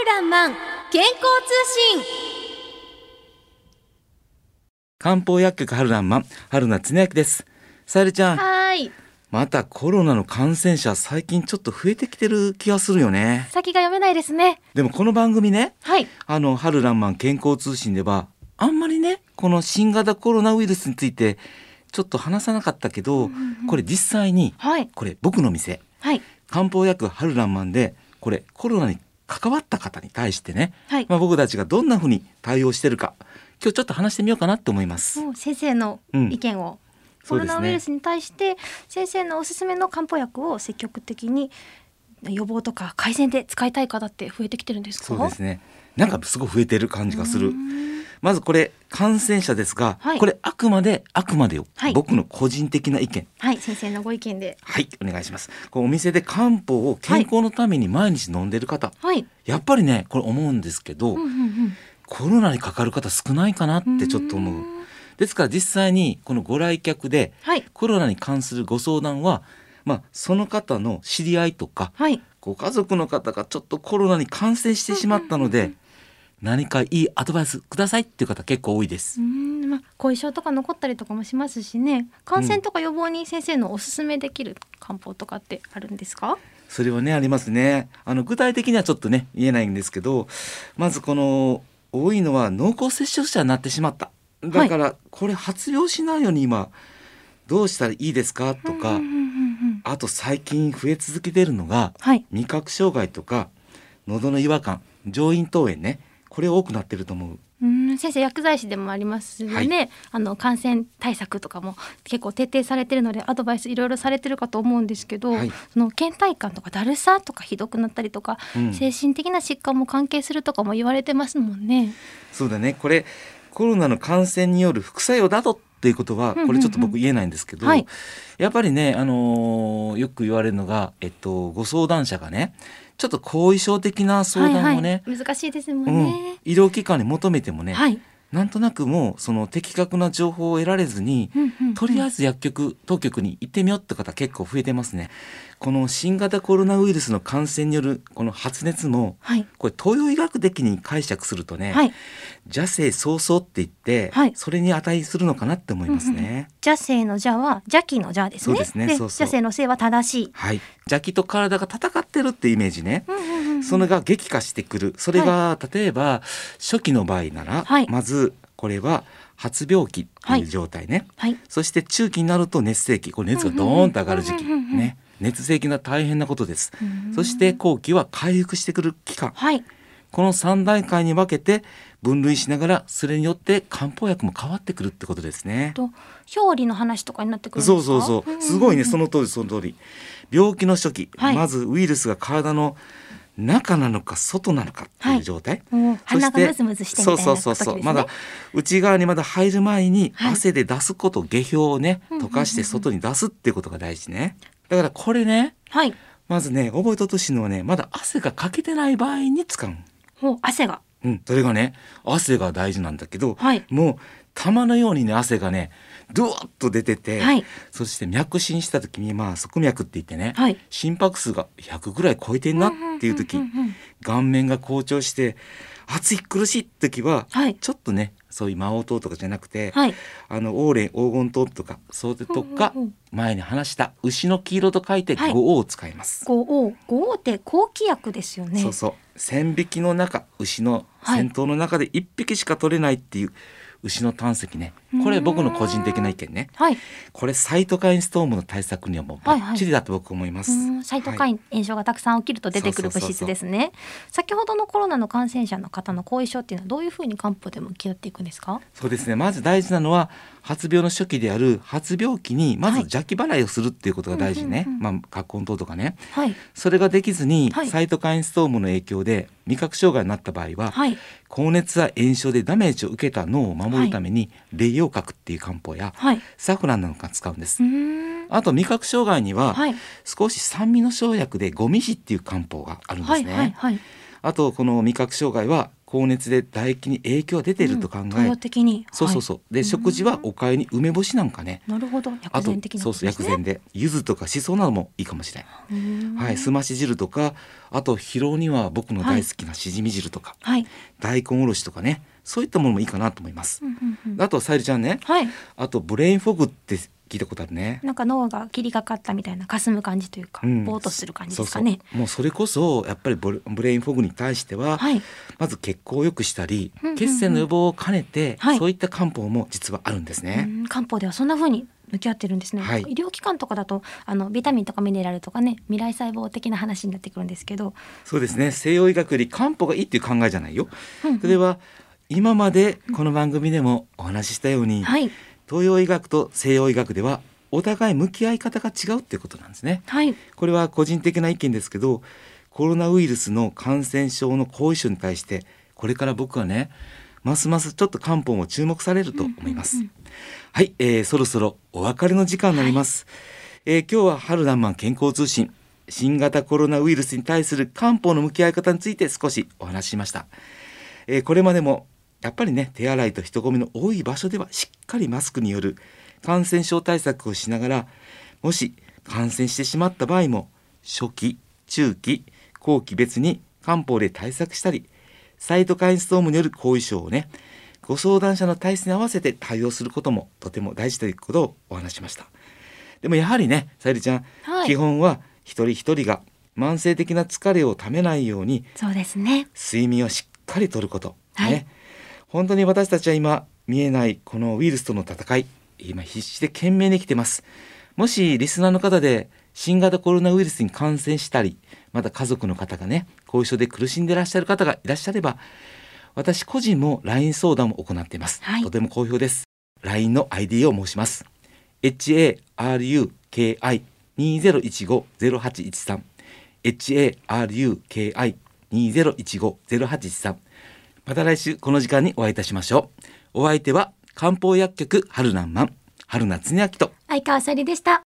るらんまん健康通信。漢方薬局春らんまん春名恒明です。さゆりちゃん。はい。またコロナの感染者最近ちょっと増えてきてる気がするよね。先が読めないですね。でもこの番組ねはい。あの春らんまん健康通信ではあんまりねこの新型コロナウイルスについてちょっと話さなかったけど、これ実際にはい。これ僕の店。はい。漢方薬春らんまんでこれコロナに関わった方に対してね、はい。まあ、僕たちがどんなふうに対応してるか今日ちょっと話してみようかなと思います。先生の意見を、コロナウイルスに対して先生のおすすめの漢方薬を積極的に予防とか改善で使いたい方って増えてきてるんですか？そうですね。なんかすごい増えてる感じがするまずこれ感染者ですが、はい。これあくまであくまでよ、はい。僕の個人的な意見。はい先生のご意見で。はいお願いします。こうお店で漢方を健康のために毎日飲んでる方、はい。やっぱりねこれ思うんですけど、うんうんうん。コロナにかかる方少ないかなってちょっと思う。ですから実際にこのご来客ではい。コロナに関するご相談はまあその方の知り合いとかはい。ご家族の方がちょっとコロナに感染してしまったので、何かいいアドバイスくださいっていう方結構多いですうー。んまあ後遺症とか残ったりとかもしますしね感染とか予防に先生のおすすめできる漢方とかってあるんですか、それはねありますね。あの具体的にはちょっとね言えないんですけど、まずこの多いのは濃厚接触者になってしまった。だからこれ発病しないように今どうしたらいいですか？とか、うんうんうんうんあと最近増え続けてるのがはい味覚障害とか喉の違和感、上咽頭炎ね。これ多くなってると思う。うーん先生薬剤師でもありますよね、はいあの感染対策とかも結構徹底されてるのでアドバイスいろいろされてるかと思うんですけど、はいその倦怠感とかだるさとかひどくなったりとか、うん精神的な疾患も関係するとかも言われてますもんね。そうだね。これコロナの感染による副作用だとっていうことはこれちょっと僕言えないんですけど、はいやっぱりね、あのーよく言われるのが、えっと、ご相談者がねちょっと後遺症的な相談をね、はいはい、難しいですもんうん。ね。、医療機関に求めてもね、はい、なんとなくもうその的確な情報を得られずに、うんうんうんとりあえず薬局当局に行ってみようって方結構増えてますね。この新型コロナウイルスの感染によるこの発熱もはいこれ東洋医学的に解釈するとね、はい、邪性早々って言って、はいそれに値するのかなって思いますね。邪性の邪は邪気の邪ですね。そうですねそうそう邪性の性は正しい。はい、邪気と体が戦ってるってイメージね。うんうんうんうんそれが激化してくる。それが、例えば初期の場合なら、はい。まずこれは発病期っていう状態ね。はい、そして中期になると熱性期、これ熱がドーンと上がる時期。ね。熱性期は大変なことです。うん。そして後期は回復してくる期間。はい、この3段階に分けて分類しながらそれによって漢方薬も変わってくるってことですね。と表裏の話とかになってくるんですか？そうそうそう、すごいね。その通りその通り。病気の初期、はい。まずウイルスが体の中なのか外なのかっていう状態、もうそして鼻がムズムズしてみたいなね。そうそうそうまだ内側にまだ入る前にはい汗で出すこと、下氷をね溶かして外に出すっていうことが大事ね。だからこれねはい、まずね覚えてほしいのはねまだ汗がかけてない場合に使う。もう汗が。うん、それがね汗が大事なんだけど、はい。もう玉のようにね汗がねドワッと出てて、はい。そして脈診した時にまあ側脈って言ってね、はい。心拍数が100ぐらい超えてんなっていう時、顔面が好調して暑い苦しい時は、はい。ちょっとねそういう魔王糖とかじゃなくて、はい。あのオーレン黄金糖とかそれとか、うんうんうん。前に話した牛の黄色と書いてはい。五黄を使います。五王。五王って高気薬ですよね。そうそう。千匹の中牛のはい。先頭の中で一匹しか取れないっていう牛の胆石ね。これ僕の個人的な意見ね。はい、これサイトカインストームの対策にはもうバッチリだと僕思います、うん。サイトカイン炎症がたくさん起きると出てくる物質ですね。先ほどのコロナの感染者の方の後遺症っていうのはどういうふうに漢方で向き合っていくんですか？そうですね。まず大事なのは発病の初期である発病期にまずはい邪気払いをするっていうことが大事ね、うんうんうん。まあ葛根糖とかね。はい。それができずに、はい。サイトカインストームの影響で味覚障害になった場合は、はい。高熱や炎症でダメージを受けた脳を守るために、霊陽角っていう漢方やはい。サフランなんか使うんですあと味覚障害には、はい少し酸味の生薬でゴミジっていう漢方があるんですね、はいはいはい。あとこの味覚障害は高熱で唾液に影響が出ていると考え、東洋的に。そうそうそう、で食事はおかゆに梅干しなんかね。なるほど。あと薬膳的なそうそう薬膳で。柚子とかしそなどもいいかもしれない、うん。はい、すまし汁とかあと疲労には僕の大好きなしじみ汁とか、はい。大根おろしとかね。そういったものもいいかなと思います。う、んうんうん。あとさゆりちゃんね。はい。あとブレインフォグって聞いたことあるね。なんか脳が霧がかったみたいな霞む感じというか、うん。ぼーっとする感じですかね。もうそれこそやっぱりブレインフォグに対しては、はい。まず血行を良くしたり、うんうんうん。血栓の予防を兼ねて、はい。そういった漢方も実はあるんですね。うん漢方ではそんな風に向き合ってるんですね、はい。医療機関とかだとあのビタミンとかミネラルとかね未来細胞的な話になってくるんですけど、そうですね。西洋医学より漢方がいいっていう考えじゃないよ。うんうん。それは今までこの番組でもお話ししたように、はい東洋医学と西洋医学ではお互い向き合い方が違うっていうことなんですね。はいこれは個人的な意見ですけどコロナウイルスの感染症の後遺症に対してこれから僕はねますますちょっと漢方も注目されると思います。うんうんうんはい、えー、そろそろお別れの時間になります。えー今日は春ランマン健康通信新型コロナウイルスに対する漢方の向き合い方について少しお話ししました。えーこれまでもやっぱりね手洗いと人混みの多い場所ではしっかりマスクによる感染症対策をしながらもし感染してしまった場合も初期中期後期別に漢方で対策したりサイトカインストームによる後遺症をねご相談者の体質に合わせて対応することもとても大事ということをお話ししました。でもやはりねさゆりちゃん、はい。基本は一人一人が慢性的な疲れをためないようにそうですね。睡眠をしっかりとること、はい。ね本当に私たちは今見えないこのウイルスとの戦い今必死で懸命に生きてます。もしリスナーの方で新型コロナウイルスに感染したりまた家族の方がね後遺症で苦しんでいらっしゃる方がいらっしゃれば私個人も LINE 相談を行っています、はい。とても好評です。LINE の ID を申します。HARUKI2015-0813 HARUKI2015-0813 また来週この時間にお会いいたしましょう。お相手は漢方薬局春南満春夏恒明と相川さりでした。